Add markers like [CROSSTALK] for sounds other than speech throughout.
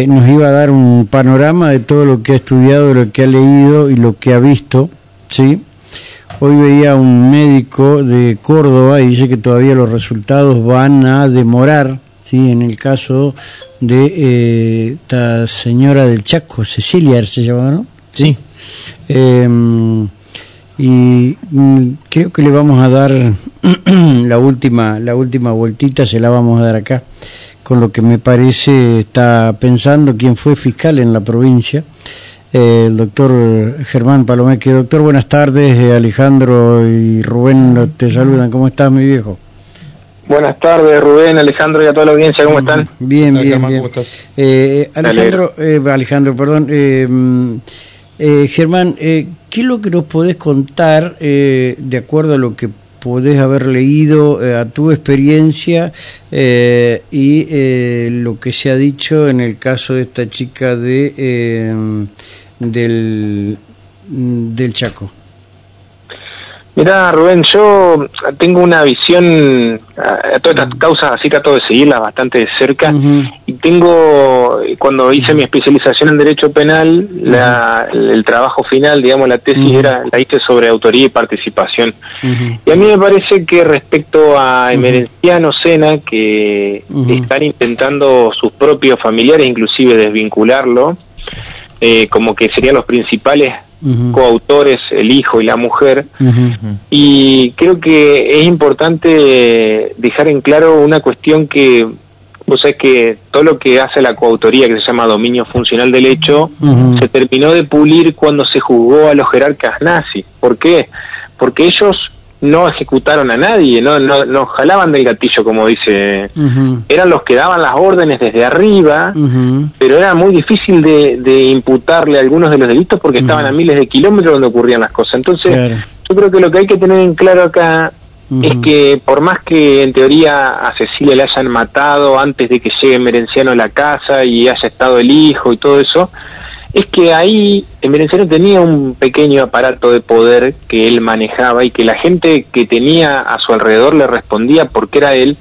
eh, nos iba a dar un panorama de todo lo que ha estudiado, lo que ha leído y lo que ha visto, ¿sí? Hoy veía un médico de Córdoba y dice que todavía los resultados van a demorar, ¿sí? En el caso de eh, esta señora del Chaco, Cecilia se llama, ¿no? Sí. Eh, y mm, creo que le vamos a dar [CLEARS THROAT] la última la última vueltita se la vamos a dar acá con lo que me parece está pensando quién fue fiscal en la provincia eh, el doctor Germán Palomeque doctor buenas tardes eh, Alejandro y Rubén te saludan cómo estás mi viejo Buenas tardes, Rubén, Alejandro y a toda la audiencia, ¿cómo están? Bien, bien, bien. ¿Cómo estás? Eh, Alejandro, eh, Alejandro, perdón, eh, mm, eh, Germán, eh, ¿qué es lo que nos podés contar eh, de acuerdo a lo que podés haber leído, a tu experiencia y lo que se ha dicho en el caso de esta chica de del, del Chaco? Mira, Rubén, yo tengo una visión a, todas estas causas, así trato de seguirlas bastante de cerca. Y tengo, cuando hice mi especialización en Derecho Penal, la, el trabajo final, digamos, la tesis era la hice sobre autoría y participación. Y a mí me parece que respecto a Emerenciano Sena, que están intentando sus propios familiares, inclusive desvincularlo, eh, como que serían los principales coautores, el hijo y la mujer. Y creo que es importante dejar en claro una cuestión que, vos sabés que todo lo que hace la coautoría, que se llama dominio funcional del hecho, se terminó de pulir cuando se juzgó a los jerarcas nazis. ¿Por qué? Porque ellos no ejecutaron a nadie, no, no, no jalaban del gatillo, como dice. Eran los que daban las órdenes desde arriba, pero era muy difícil de, de, imputarle algunos de los delitos porque estaban a miles de kilómetros donde ocurrían las cosas. Entonces, yo creo que lo que hay que tener en claro acá es que por más que en teoría a Cecilia le hayan matado antes de que llegue Merenciano a la casa y haya estado el hijo y todo eso, es que ahí Merenciano tenía un pequeño aparato de poder que él manejaba y que la gente que tenía a su alrededor le respondía porque era él.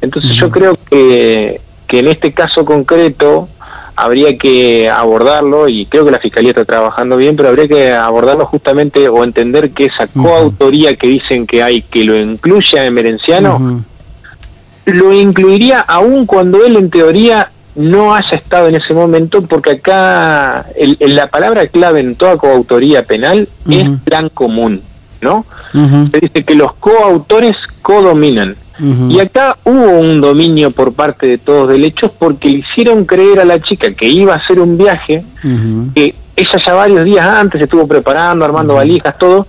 Entonces yo creo que, que en este caso concreto habría que abordarlo y creo que la Fiscalía está trabajando bien, pero habría que abordarlo justamente o entender que esa coautoría que dicen que hay que lo incluye a Merenciano, lo incluiría aún cuando él en teoría no haya estado en ese momento, porque acá el, la palabra clave en toda coautoría penal es plan común, ¿no? Se dice que los coautores codominan. Y acá hubo un dominio por parte de todos del hechos porque le hicieron creer a la chica que iba a hacer un viaje, que ella ya varios días antes estuvo preparando, armando valijas, todo,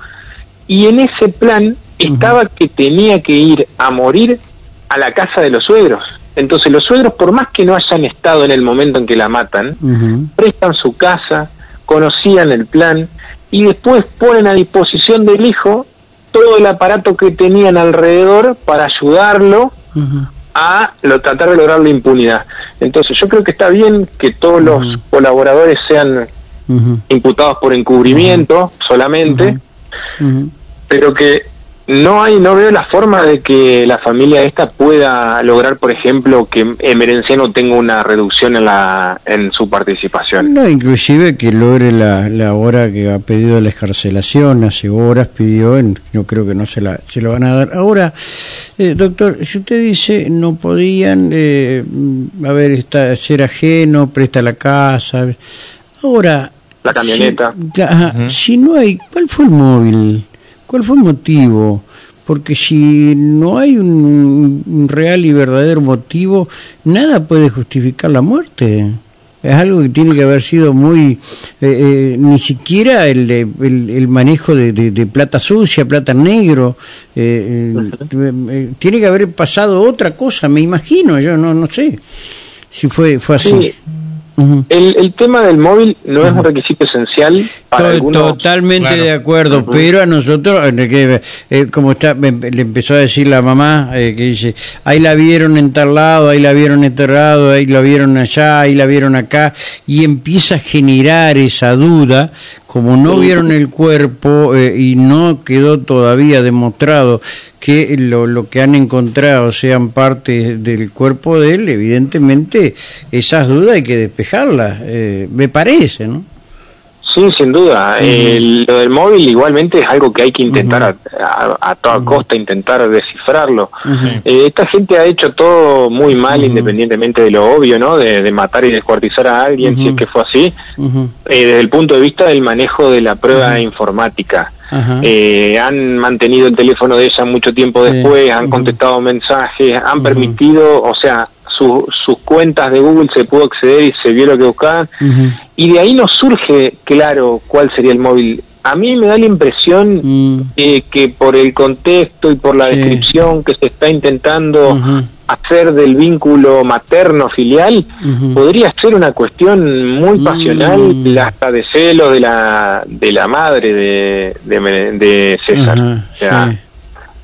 y en ese plan estaba que tenía que ir a morir a la casa de los suegros. Entonces los suegros, por más que no hayan estado en el momento en que la matan, prestan su casa, conocían el plan y después ponen a disposición del hijo todo el aparato que tenían alrededor para ayudarlo a lo, tratar de lograr la impunidad. Entonces yo creo que está bien que todos los colaboradores sean imputados por encubrimiento solamente, pero que no hay, no veo la forma de que la familia esta pueda lograr, por ejemplo, que Emerenciano tenga una reducción en la en su participación. No, inclusive que logre la, la hora que ha pedido la escarcelación, hace horas pidió, no creo que no se la se lo van a dar. Ahora, eh, doctor, si usted dice no podían, eh, a ver, está, ser ajeno, presta la casa, ahora... La camioneta. Si, si no hay, ¿cuál fue el móvil? ¿Cuál fue el motivo? Porque si no hay un, real y verdadero motivo, nada puede justificar la muerte. Es algo que tiene que haber sido muy... Eh, eh, ni siquiera el, el, manejo de, de, plata sucia, plata negro. Eh, tiene que haber pasado otra cosa, me imagino, yo no, no sé si fue, fue así el, el, tema del móvil no es un requisito esencial para Totalmente de acuerdo, pero a nosotros, eh, eh, como está, le empezó a decir la mamá, eh, que dice, ahí la vieron en tal lado, ahí la vieron enterrado, ahí la vieron allá, ahí la vieron acá, y empieza a generar esa duda como no vieron el cuerpo eh, y no quedó todavía demostrado que lo, lo que han encontrado sean parte del cuerpo de él, evidentemente esas dudas hay que despejarlas, eh, me parece, ¿no? Sí, sin duda. lo del móvil igualmente es algo que hay que intentar a, toda costa, intentar descifrarlo. Eh, esta gente ha hecho todo muy mal, independientemente de lo obvio, ¿no? De, matar y descuartizar a alguien, si es que fue así. Eh, desde el punto de vista del manejo de la prueba informática. Eh, han mantenido el teléfono de ella mucho tiempo después, han contestado mensajes, han permitido, o sea, sus cuentas de Google se pudo acceder y se vio lo que buscaban. Y de ahí nos surge claro cuál sería el móvil. A mí me da la impresión mm. que por el contexto y por la descripción que se está intentando hacer del vínculo materno-filial, podría ser una cuestión muy mm. pasional, hasta de celo de la, de la madre de, de, César.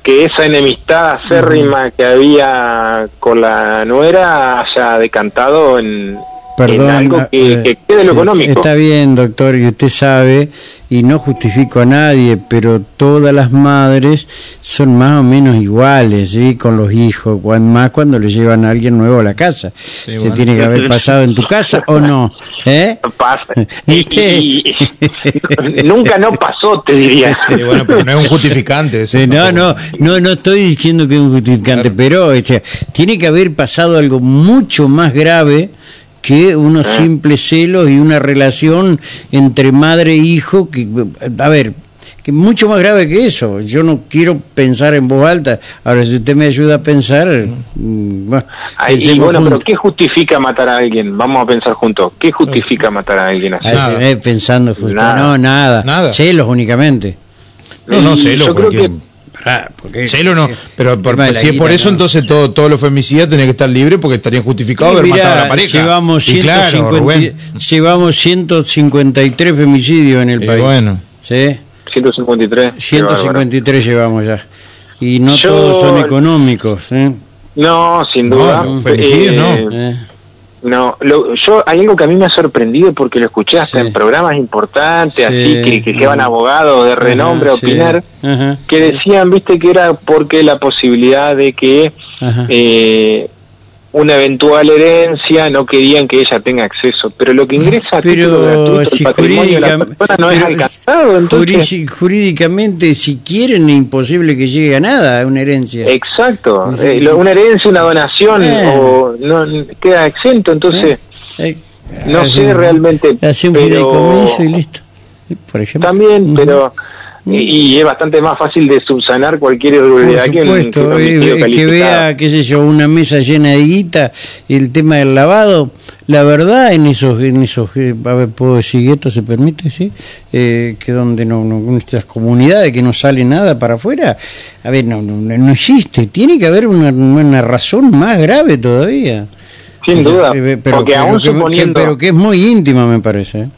Que esa enemistad acérrima que había con la nuera haya decantado en, algo que, eh, que quede lo económico. Está bien, doctor, y usted sabe y no justifico a nadie, pero todas las madres son más o menos iguales, ¿sí? Con los hijos, más cuando le llevan a alguien nuevo a la casa. ¿Se tiene que haber pasado en tu casa o no? [LAUGHS] ¿Eh? Pasa. [LAUGHS] [LAUGHS] nunca no pasó, te diría. bueno, pero no es un justificante. no, no, no, no estoy diciendo que es un justificante, pero tiene que haber pasado algo mucho más grave que unos ah. simples celos y una relación entre madre e hijo que, a ver, que mucho más grave que eso. Yo no quiero pensar en voz alta. Ahora, si usted me ayuda a pensar, mm, bueno, bueno pero ¿qué justifica matar a alguien? Vamos a pensar juntos. ¿Qué justifica matar a alguien así? Eh, pensando justo. No, nada. nada. Celos únicamente. No, no, celos. Yo creo que Celo no, pero si es por eso, entonces todo, todos los femicidas tienen que estar libres porque estarían justificados de haber matado a la pareja. Llevamos, 150, llevamos 153 femicidios en el país. Bueno. ¿Sí? 153. 153 llevamos ya. Y no todos son económicos. ¿eh? No, sin duda. No, femicidios no. Eh. No, lo, yo hay algo que a mí me ha sorprendido porque lo escuché hasta en programas importantes, así que, que llevan abogados de renombre a opinar, que decían, viste, que era porque la posibilidad de que eh, una eventual herencia, no querían que ella tenga acceso, pero lo que ingresa a título gratuito el patrimonio de la persona no es alcanzado, entonces... Jurídicamente, si quieren, es imposible que llegue a nada, una herencia. Exacto, eh, una herencia, una donación, o no queda exento, entonces... Eh, no sé realmente... Hace un pero... y listo, por ejemplo. También, pero y, es bastante más fácil de subsanar cualquier irregularidad que, un, que vea, qué sé yo, una mesa llena de guita y el tema del lavado. La verdad, en esos, en esos, eh, a ver, puedo decir esto se permite, sí, eh, que donde no, no, nuestras comunidades que no sale nada para afuera, a ver, no, no, no existe. Tiene que haber una, una razón más grave todavía. Sin duda, eh, pero, porque aún suponiendo... pero que es muy íntima, me parece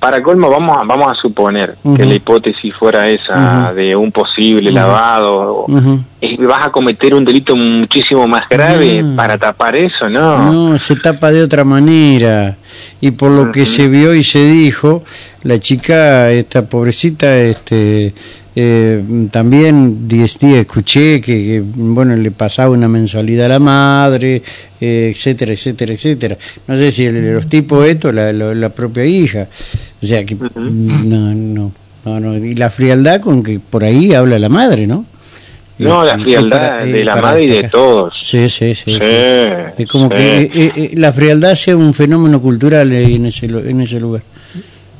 para colmo vamos a, vamos a suponer que la hipótesis fuera esa de un posible lavado vas a cometer un delito muchísimo más grave para tapar eso no no se tapa de otra manera. Y por lo que se vio y se dijo la chica esta pobrecita este eh, también escuché que, bueno le pasaba una mensualidad a la madre eh, etcétera etcétera etcétera. No sé si los tipos esto la, la, propia hija. O sea que no, no no y la frialdad con que por ahí habla la madre no no, la frialdad de la madre y de todos. Sí, sí, sí. es como que eh, la frialdad sea un fenómeno cultural en ese, en ese lugar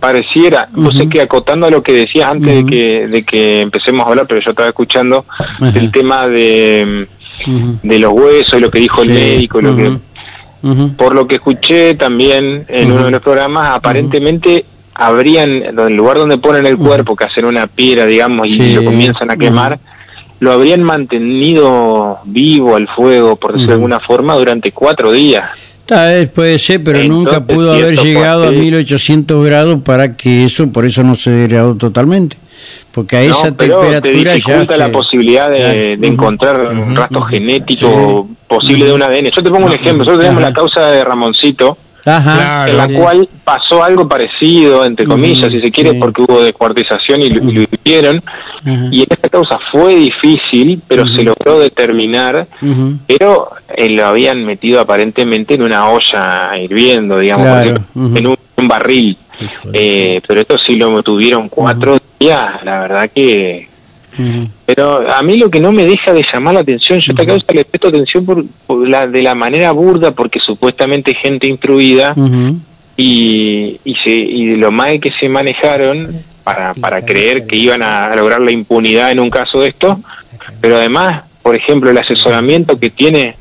pareciera, no sé que acotando a lo que decías antes de, que, de que empecemos a hablar, pero yo estaba escuchando el tema de, de los huesos y lo que dijo el médico, lo que, por lo que escuché también en uno de los programas, aparentemente habrían, en el lugar donde ponen el cuerpo, que hacen una piedra, digamos, y lo comienzan a quemar, lo habrían mantenido vivo al fuego, por decirlo de alguna forma, durante cuatro días. Tal vez puede ser, pero nunca pudo haber llegado a 1800 grados para que eso, por eso no se degradó totalmente. Porque a esa temperatura ya se... la posibilidad de, encontrar un rastro genético posible de un ADN. Yo te pongo un ejemplo. Nosotros tenemos la causa de Ramoncito, en la cual pasó algo parecido, entre comillas, si se quiere, porque hubo descuartización y lo. Y en esta causa fue difícil, pero se logró determinar, pero eh, lo habían metido aparentemente en una olla hirviendo, digamos, en un, barril. Eh, pero esto sí lo tuvieron cuatro días, la verdad que pero a mí lo que no me deja de llamar la atención, yo esta causa le presto atención por, la, de la manera burda, porque supuestamente gente instruida y, y, se, y lo mal que se manejaron para, para creer que iban a lograr la impunidad en un caso de esto, pero además, por ejemplo, el asesoramiento que tiene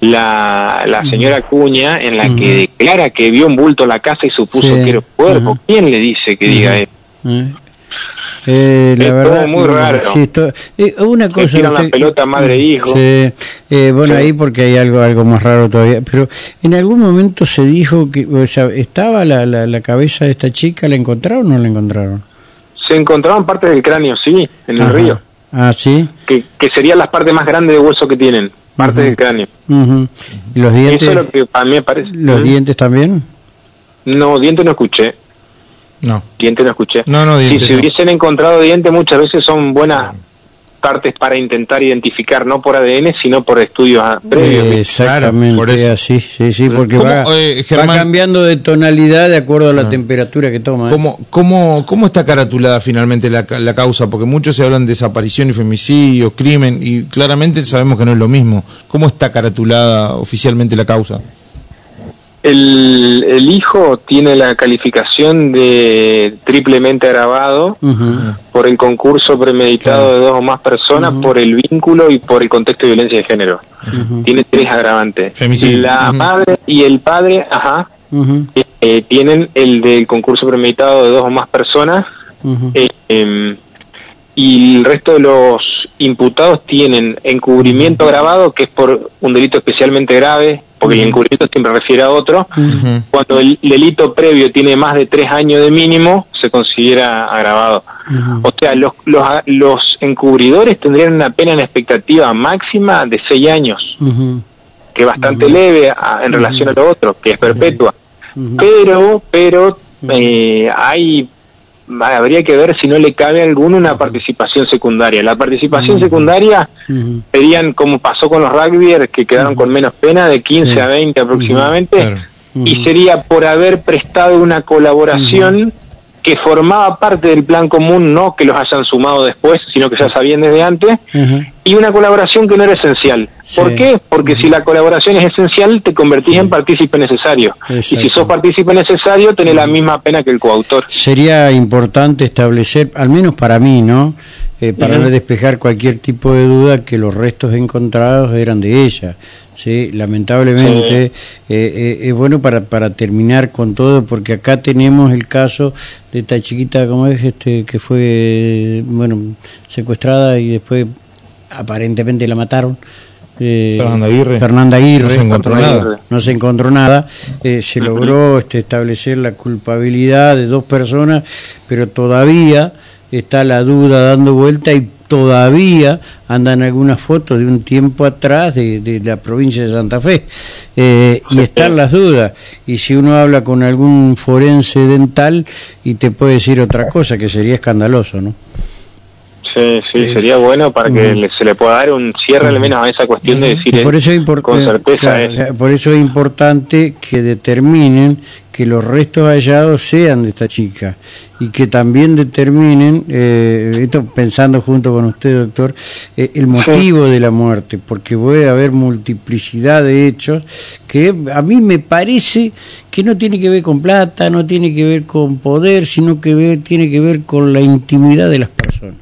la, la señora Cuña en la que declara que vio un bulto en la casa y supuso que era un cuerpo. ¿Quién le dice que diga eso? Eh, la verdad, muy raro. Eh, una cosa. la pelota madre e hijo. Eh, bueno, ahí porque hay algo algo más raro todavía. Pero en algún momento se dijo que, o sea, estaba la, la, cabeza de esta chica, ¿la encontraron o no la encontraron? Se encontraron partes del cráneo, sí, en el río. Ah, sí. Que, que serían las partes más grandes de hueso que tienen, partes del cráneo. ¿Y los dientes? Eso es lo que a mí me parece. ¿Los dientes también? No, dientes no escuché. No. Diente no escuché. No, no, Si se hubiesen encontrado dientes, muchas veces son buenas partes para intentar identificar, no por ADN, sino por estudios previos. Exactamente, sí, sí, porque va, eh, cambiando de tonalidad de acuerdo a la ah. temperatura que toma. ¿eh? ¿Cómo, cómo, cómo está caratulada finalmente la, la, causa? Porque muchos se hablan de desaparición y femicidio, crimen, y claramente sabemos que no es lo mismo. ¿Cómo está caratulada oficialmente la causa? El, el, hijo tiene la calificación de triplemente agravado por el concurso premeditado de dos o más personas, por el vínculo y por el contexto de violencia de género. Tiene tres agravantes. La madre y el padre, ajá, eh, eh, tienen el del concurso premeditado de dos o más personas. Eh, em, y el resto de los imputados tienen encubrimiento agravado, que es por un delito especialmente grave, porque el encubrimiento siempre refiere a otro. Cuando el delito previo tiene más de tres años de mínimo, se considera agravado. O sea, los, los, los, encubridores tendrían una pena en expectativa máxima de seis años, que es bastante leve en relación a lo otro, que es perpetua. Pero, pero eh, hay habría que ver si no le cabe a alguno una participación secundaria. La participación secundaria serían como pasó con los rugbyers que quedaron con menos pena, de 15 a 20 aproximadamente, y sería por haber prestado una colaboración que formaba parte del plan común, no que los hayan sumado después, sino que ya sabían desde antes, y una colaboración que no era esencial. ¿Por qué? Porque si la colaboración es esencial, te convertís en partícipe necesario. Y si sos partícipe necesario, tenés la misma pena que el coautor. Sería importante establecer, al menos para mí, ¿no? Eh, para despejar cualquier tipo de duda, que los restos encontrados eran de ella. Sí, lamentablemente eh, eh, es bueno para, para terminar con todo porque acá tenemos el caso de esta chiquita como es este que fue bueno secuestrada y después aparentemente la mataron eh, Fernanda Aguirre. Fernanda Aguirre. No se encontró nada. No se encontró nada. Eh, se logró este, establecer la culpabilidad de dos personas, pero todavía está la duda dando vuelta y todavía andan algunas fotos de un tiempo atrás de, la provincia de Santa Fe. Eh, y están las dudas. Y si uno habla con algún forense dental y te puede decir otra cosa que sería escandaloso no Sí, sí, sería bueno para que se le pueda dar un cierre al menos a esa cuestión de decir por eso es con certeza por eso es importante que determinen que los restos hallados sean de esta chica y que también determinen, eh, esto pensando junto con usted, doctor, eh, el motivo de la muerte, porque puede haber multiplicidad de hechos que a mí me parece que no tiene que ver con plata, no tiene que ver con poder, sino que ver, tiene que ver con la intimidad de las personas.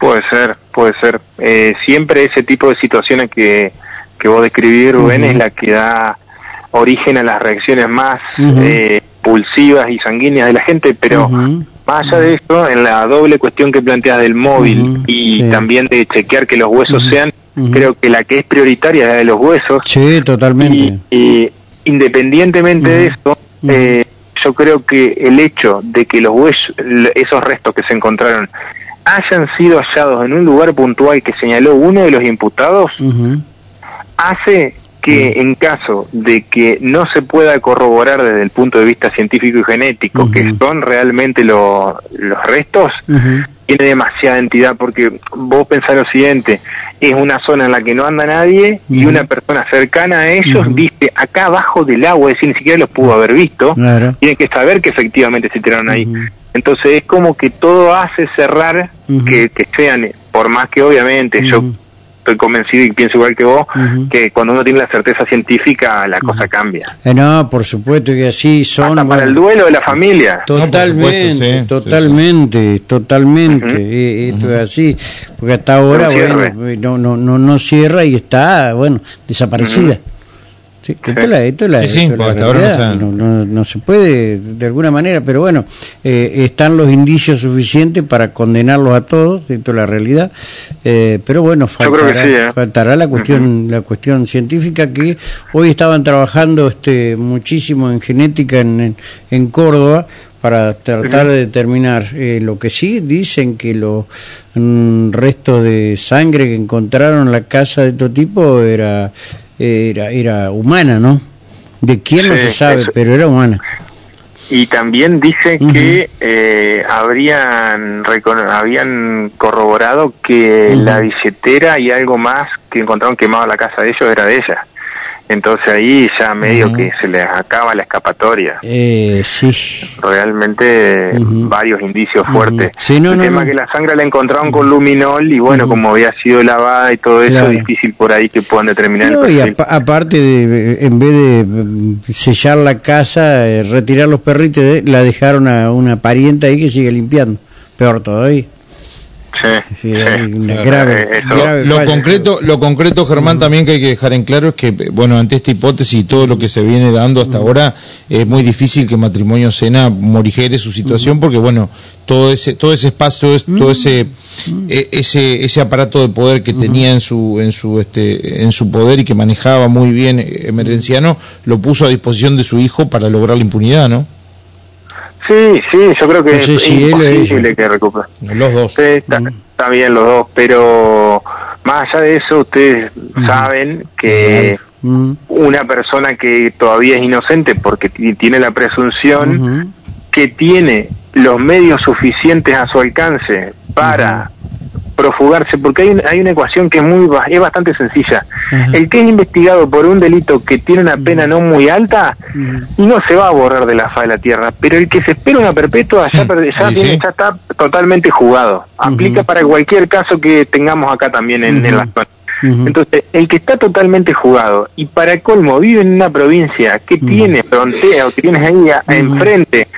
Puede ser, puede ser. Eh, siempre ese tipo de situaciones que, que vos describís, Rubén, es la que da origen a las reacciones más eh, pulsivas y sanguíneas de la gente, pero más allá de esto, en la doble cuestión que planteas del móvil y también de chequear que los huesos sean, creo que la que es prioritaria es la de los huesos. Sí, totalmente. Y, independientemente de eso, eh, yo creo que el hecho de que los huesos, esos restos que se encontraron, hayan sido hallados en un lugar puntual que señaló uno de los imputados, hace que en caso de que no se pueda corroborar desde el punto de vista científico y genético que son realmente los restos, tiene demasiada entidad porque vos pensás lo siguiente, es una zona en la que no anda nadie y una persona cercana a ellos dice acá abajo del agua, es decir, ni siquiera los pudo haber visto, tienen que saber que efectivamente se tiraron ahí. Entonces es como que todo hace cerrar que, que sean, por más que obviamente yo estoy convencido y pienso igual que vos, que cuando uno tiene la certeza científica la cosa cambia. Eh, no, por supuesto que así son. para el duelo de la familia. Totalmente, totalmente, totalmente. Esto es así, porque hasta ahora, bueno, eh, no, no, no, no cierra y está, bueno, desaparecida. [LAUGHS] Sí, esto la, no, se puede de alguna manera, pero bueno, eh, están los indicios suficientes para condenarlos a todos, esto es la realidad, eh, pero bueno, faltará, ¿eh? faltará la cuestión la cuestión científica que hoy estaban trabajando este muchísimo en genética en, en, Córdoba para tratar de determinar lo que sí dicen que los mm, restos de sangre que encontraron en la casa de todo tipo era era, era humana, ¿no? De quién no se sabe, pero era humana. Y también dice que eh, habrían, habían corroborado que la billetera y algo más que encontraron quemado en la casa de ellos era de ella. Entonces ahí ya medio que se les acaba la escapatoria. Eh, sí. Realmente varios indicios fuertes. el tema que la sangre la encontraron con luminol y bueno, como había sido lavada y todo eso, es difícil por ahí que puedan determinar el y aparte de, en vez de mm, sellar la casa, eh, retirar los perritos, eh, la dejaron a una parienta ahí que sigue limpiando. Peor todavía. Sí, lo, concreto, lo concreto, Germán, también que hay que dejar en claro es que, bueno, ante esta hipótesis y todo lo que se viene dando hasta ahora, es muy difícil que matrimonio Sena morigere su situación, porque, bueno, todo ese, todo ese espacio, todo ese, e, ese, ese aparato de poder que tenía en su, en su, este, en su poder y que manejaba muy bien eh, Emergenciano, lo puso a disposición de su hijo para lograr la impunidad, ¿no? Sí, sí, yo creo que es imposible que recupere. Los dos. está, bien los dos, pero más allá de eso, ustedes saben que una persona que todavía es inocente porque tiene la presunción, que tiene los medios suficientes a su alcance para profugarse, porque hay, hay una ecuación que es muy es bastante sencilla. El que es investigado por un delito que tiene una pena no muy alta, no se va a borrar de la faz de la tierra, pero el que se espera una perpetua ya, ya, ya está totalmente jugado. Aplica para cualquier caso que tengamos acá también en, la zona. Entonces, el que está totalmente jugado y para colmo vive en una provincia que tiene frontera o que tienes ahí enfrente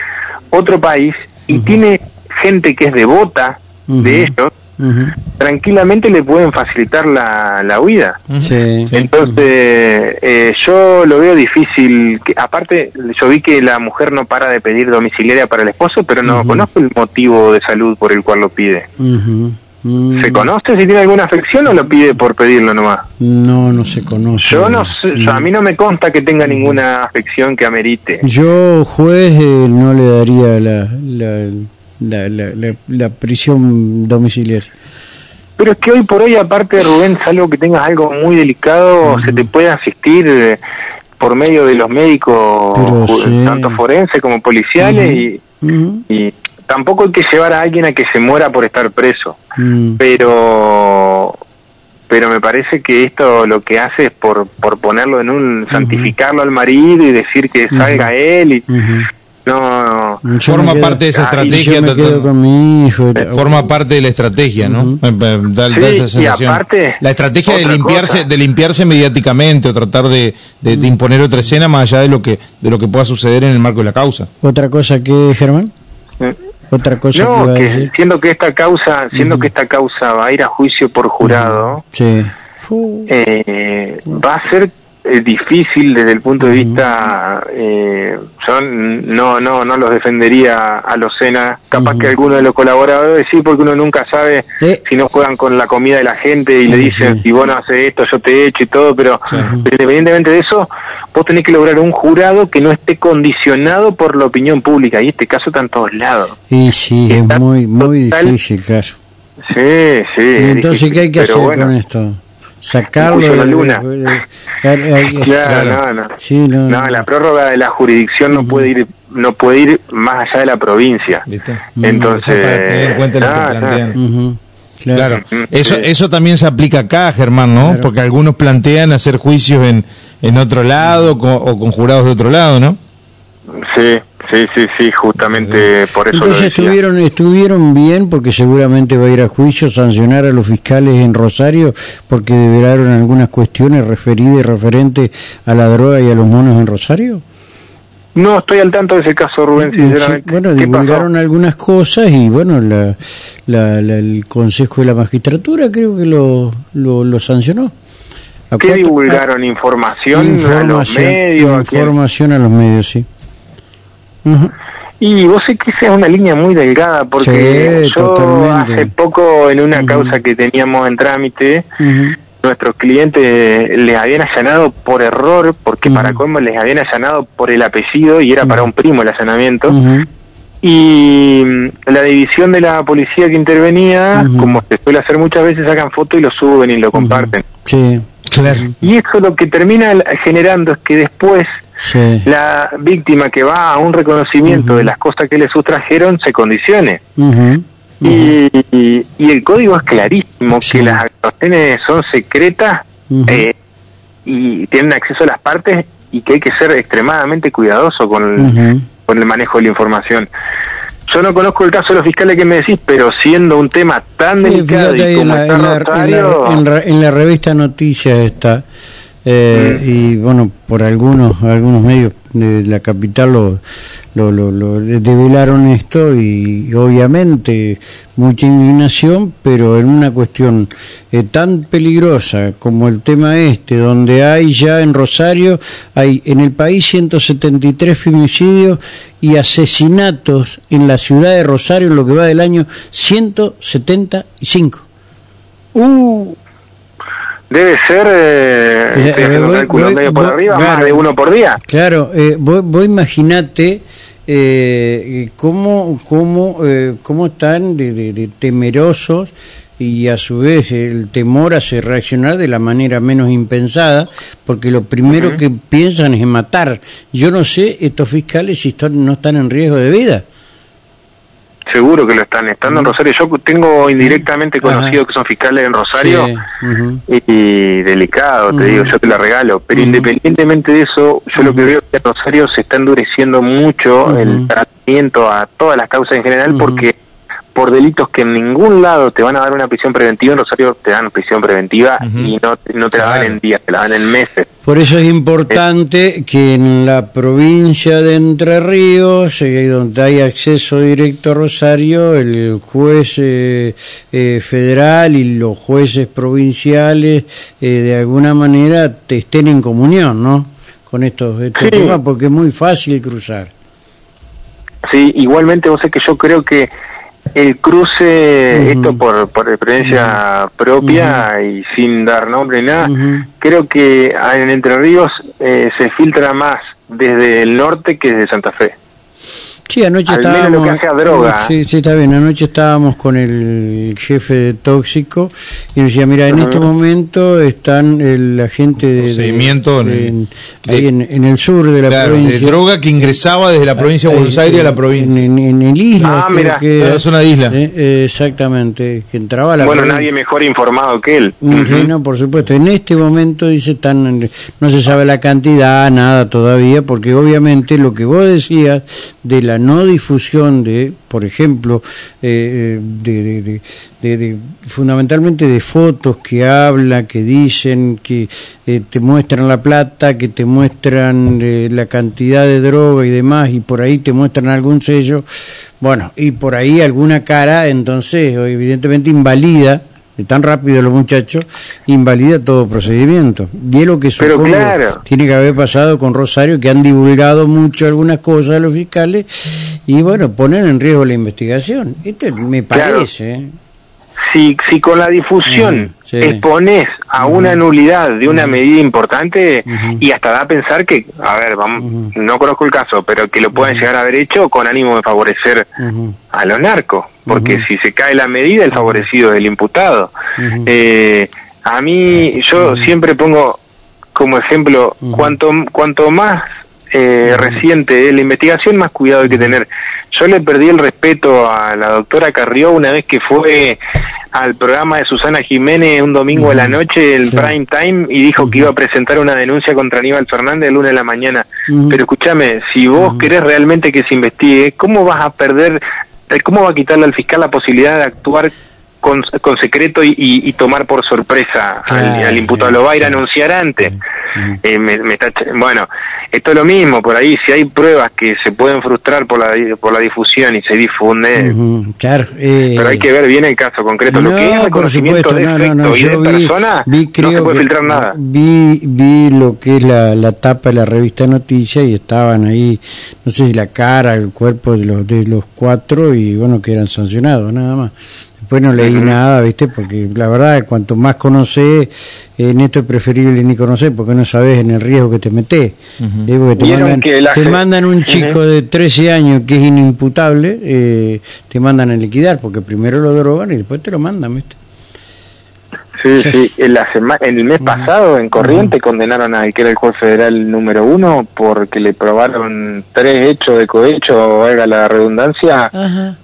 otro país y tiene gente que es devota de ellos, tranquilamente le pueden facilitar la, la huida. Entonces, eh, yo lo veo difícil. Que, aparte, yo vi que la mujer no para de pedir domiciliaria para el esposo, pero no conozco el motivo de salud por el cual lo pide. ¿Se conoce si tiene alguna afección o lo pide por pedirlo nomás? No, no se conoce. Yo no sé, a mí no me consta que tenga ninguna afección que amerite. Yo, juez, eh, no le daría la la, la, la, prisión domiciliaria. Pero es que hoy por hoy, aparte de Rubén, salvo que tengas algo muy delicado, se te puede asistir eh, por medio de los médicos, tanto forenses como policiales, y, y, tampoco hay que llevar a alguien a que se muera por estar preso. Pero pero me parece que esto lo que hace es por, por ponerlo en un, santificarlo al marido y decir que salga él y no, forma parte de esa estrategia. Forma parte de la estrategia, ¿no? la estrategia de limpiarse, de limpiarse mediáticamente o tratar de, imponer otra escena más allá de lo que de lo que pueda suceder en el marco de la causa. Otra cosa que Germán. Otra cosa que, siendo que esta causa, siendo que esta causa va a ir a juicio por jurado, eh, va a ser es difícil desde el punto de vista eh, yo no no no los defendería a los Sena. Capaz que alguno de los colaboradores sí porque uno nunca sabe si no juegan con la comida de la gente y le dicen si vos no haces esto yo te echo y todo pero, independientemente de eso vos tenés que lograr un jurado que no esté condicionado por la opinión pública y este caso está en todos lados. Y sí es muy muy difícil claro. Sí sí entonces qué hay que hacer con esto sacarlo de la luna. no, no. no, la prórroga de la jurisdicción no puede ir no puede ir más allá de la provincia. Entonces, tener en cuenta lo que Claro, eso, eso también se aplica acá, Germán, ¿no? Porque algunos plantean hacer juicios en, en otro lado o con jurados de otro lado, ¿no? Sí, sí, sí, sí, justamente por eso. Entonces estuvieron, estuvieron bien porque seguramente va a ir a juicio, sancionar a los fiscales en Rosario porque develaron algunas cuestiones referidas y referentes a la droga y a los monos en Rosario. No estoy al tanto de ese caso, Rubén, sinceramente. bueno, divulgaron algunas cosas y bueno, la, el Consejo de la Magistratura creo que lo, lo, sancionó. ¿Qué divulgaron? ¿Información, a los medios? Información a, los medios, sí. Y vos sé que esa es una línea muy delgada, porque yo hace poco en una causa que teníamos en trámite, nuestros clientes les habían allanado por error, porque para cómo les habían allanado por el apellido y era para un primo el allanamiento. Y mm, la división de la policía que intervenía, como se suele hacer muchas veces, sacan fotos y lo suben y lo comparten. Sí, claro. Y eso lo que termina generando es que después la víctima que va a un reconocimiento de las cosas que le sustrajeron se condicione. Y, el código es clarísimo, que las actuaciones son secretas eh, y tienen acceso a las partes y que hay que ser extremadamente cuidadoso con el, con el manejo de la información. Yo no conozco el caso de los fiscales que me decís, pero siendo un tema tan delicado y como en, la, en, la, revista Noticias está, eh, y bueno, por algunos algunos medios de la capital lo, lo, lo, develaron esto y, obviamente mucha indignación, pero en una cuestión eh, tan peligrosa como el tema este, donde hay ya en Rosario, hay en el país 173 femicidios y asesinatos en la ciudad de Rosario en lo que va del año 175. Uh debe ser eh, eh medio por arriba, más de uno por día. Claro, eh, vos, vos imaginate eh, cómo, cómo, eh, cómo están de, de, temerosos y a su vez el temor hace reaccionar de la manera menos impensada, porque lo primero que piensan es matar. Yo no sé estos fiscales si están, no están en riesgo de vida. Seguro que lo están, estando en Rosario. Yo tengo indirectamente conocido que son fiscales en Rosario y, delicado, te digo, yo te la regalo. Pero independientemente de eso, yo lo que veo es que en Rosario se está endureciendo mucho el tratamiento a todas las causas en general porque por delitos que en ningún lado te van a dar una prisión preventiva, en Rosario te dan prisión preventiva y no, no te la dan en días, te la dan en meses. Por eso es importante que en la provincia de Entre Ríos, eh, donde hay acceso directo a Rosario, el juez eh, eh, federal y los jueces provinciales de alguna manera te estén en comunión, ¿no? Con estos, temas, porque es muy fácil cruzar. Sí, igualmente vos sé que yo creo que el cruce, esto por, por experiencia propia y sin dar nombre ni nada, creo que en Entre Ríos eh, se filtra más desde el norte que desde Santa Fe. Sí, anoche estábamos. Sí, sí, está bien. Anoche estábamos con el jefe de tóxico y nos decía: Mira, en este momento están el agente de. Seguimiento en, el sur de la provincia. De droga que ingresaba desde la provincia de Buenos Aires a la provincia. En, el isla. Ah, mira. Que, la zona de isla. exactamente. Que entraba a la. Bueno, nadie mejor informado que él. no, por supuesto. En este momento, dice, están. No se sabe la cantidad, nada todavía, porque obviamente lo que vos decías de la no difusión de, por ejemplo, eh, de, de, fundamentalmente de fotos que habla, que dicen, que eh, te muestran la plata, que te muestran eh, la cantidad de droga y demás, y por ahí te muestran algún sello, bueno, y por ahí alguna cara, entonces evidentemente invalida tan rápido los muchachos, invalida todo procedimiento. Y es lo que Pero tiene que haber pasado con Rosario, que han divulgado mucho algunas cosas a los fiscales y bueno, ponen en riesgo la investigación. Este me parece. Si, si con la difusión expones a una nulidad de una medida importante y hasta da a pensar que, a ver, vamos, no conozco el caso, pero que lo puedan llegar a haber hecho con ánimo de favorecer a los narcos, porque si se cae la medida, el favorecido es el imputado. Eh, A mí, yo siempre pongo como ejemplo, cuanto, cuanto más eh, reciente es la investigación, más cuidado hay que tener. Yo le perdí el respeto a la doctora Carrió una vez que fue al programa de Susana Jiménez un domingo a la noche, el prime time, y dijo que iba a presentar una denuncia contra Aníbal Fernández el lunes de la mañana. Pero escúchame, si vos querés realmente que se investigue, ¿cómo vas a perder, eh, cómo va a quitarle al fiscal la posibilidad de actuar con, con secreto y, y, tomar por sorpresa al, imputado. Lo va a ir a anunciar antes. Eh, me, está, bueno, esto es lo mismo, por ahí, si hay pruebas que se pueden frustrar por la, por la difusión y se difunde, claro, eh, pero hay que ver bien el caso concreto. lo que es el conocimiento de efecto y de persona, no se puede filtrar nada. Vi, vi lo que es la, la tapa de la revista Noticias y estaban ahí, no sé si la cara, el cuerpo de los, de los cuatro y bueno, que eran sancionados, nada más. Después no leí nada, ¿viste? Porque la verdad, cuanto más conocés, en esto es preferible ni conocer, porque no sabes en el riesgo que te metes. ¿eh? te, mandan, un chico de 13 años que es inimputable, eh, te mandan a liquidar, porque primero lo drogan y después te lo mandan, ¿viste? Sí, sí. En, la en el mes pasado, en Corriente, condenaron a que era el juez federal número uno porque le probaron tres hechos de cohecho, valga la redundancia,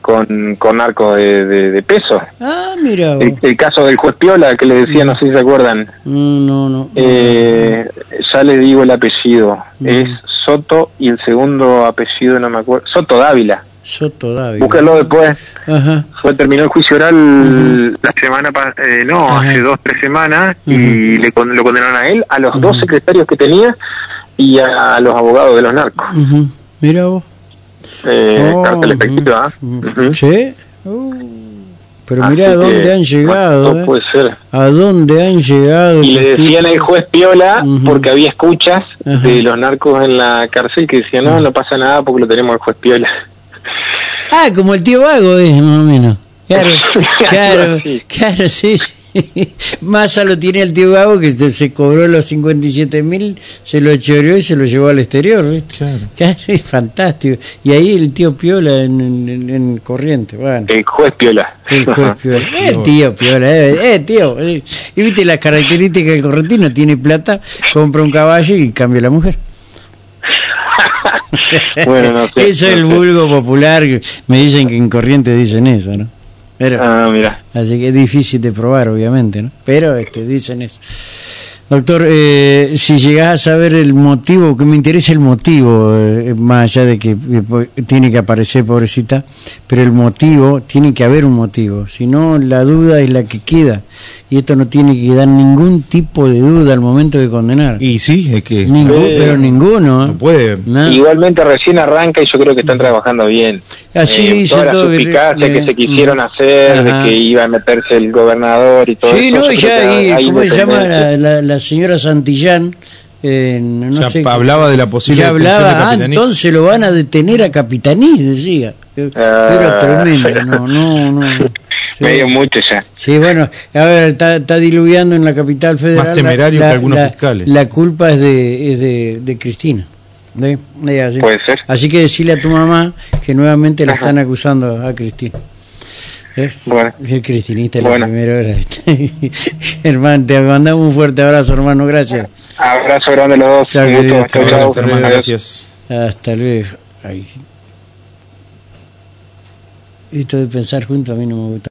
con, con arco de, peso. Ah, mira. El, caso del juez Piola, que le decía, no sé si se acuerdan. No, no, eh, ya le digo el apellido. Es Soto y el segundo apellido no me acuerdo. Soto Dávila. Soto Dávila. Búsquelo después. Fue, terminó el juicio oral la semana eh, no, hace dos, tres semanas, y le, lo condenaron a él, a los dos secretarios que tenía y a, los abogados de los narcos. Mira vos. Eh, oh, ¿ah? Sí. Uh. pero mira a dónde han llegado. ¿eh? puede ser. A dónde han llegado. Y le decían al juez Piola, porque había escuchas de los narcos en la cárcel que decían, no, no pasa nada porque lo tenemos al juez Piola. Ah, como el tío Vago es, más o menos. Claro, [LAUGHS] claro, claro, sí, sí. [LAUGHS] Massa lo tiene el tío Vago que se, cobró los 57 mil, se lo choreó y se lo llevó al exterior, ¿viste? Claro. claro. es fantástico. Y ahí el tío Piola en, en, Corriente, bueno. El juez Piola. El juez [LAUGHS] Piola. El tío Piola, eh, eh tío. Eh. Y viste las características del correntino, tiene plata, compra un caballo y cambia la mujer. [LAUGHS] bueno, no sé, eso es el vulgo popular. Me dicen que en corriente dicen eso, ¿no? Pero, ah, mira. Así que es difícil de probar, obviamente, ¿no? Pero este, dicen eso. Doctor, eh, si llegás a saber el motivo, que me interesa el motivo, eh, más allá de que eh, tiene que aparecer pobrecita, pero el motivo, tiene que haber un motivo, si no la duda es la que queda y esto no tiene que dar ningún tipo de duda al momento de condenar. Y sí, es que... pero ninguno. ¿eh? No puede. Igualmente recién arranca y yo creo que están trabajando bien. Así eh, todas las que se quisieron hacer, de que iba a meterse el gobernador y todo Sí, no, y ya, ¿cómo se llama la, señora Santillán? Eh, no ya hablaba de la posible ya hablaba, ah, entonces lo van a detener a Capitaní, decía. Ah, Era tremendo, no, no, no. [LAUGHS] medio mucho ya. Sí, bueno, a ver, está, está diluyendo en la capital federal. Más temerario la, que algunos fiscales. La culpa es de, es de, de Cristina. así. Puede ser. Así que decirle a tu mamá que nuevamente la están acusando a Cristina. ¿Eh? Bueno. El cristinista la primera hora. [LAUGHS] hermano, te mandamos un fuerte abrazo, hermano. Gracias. Abrazo grande a los dos. Chao, chao, Gracias. Hasta luego. Esto de pensar juntos a mí no me gusta.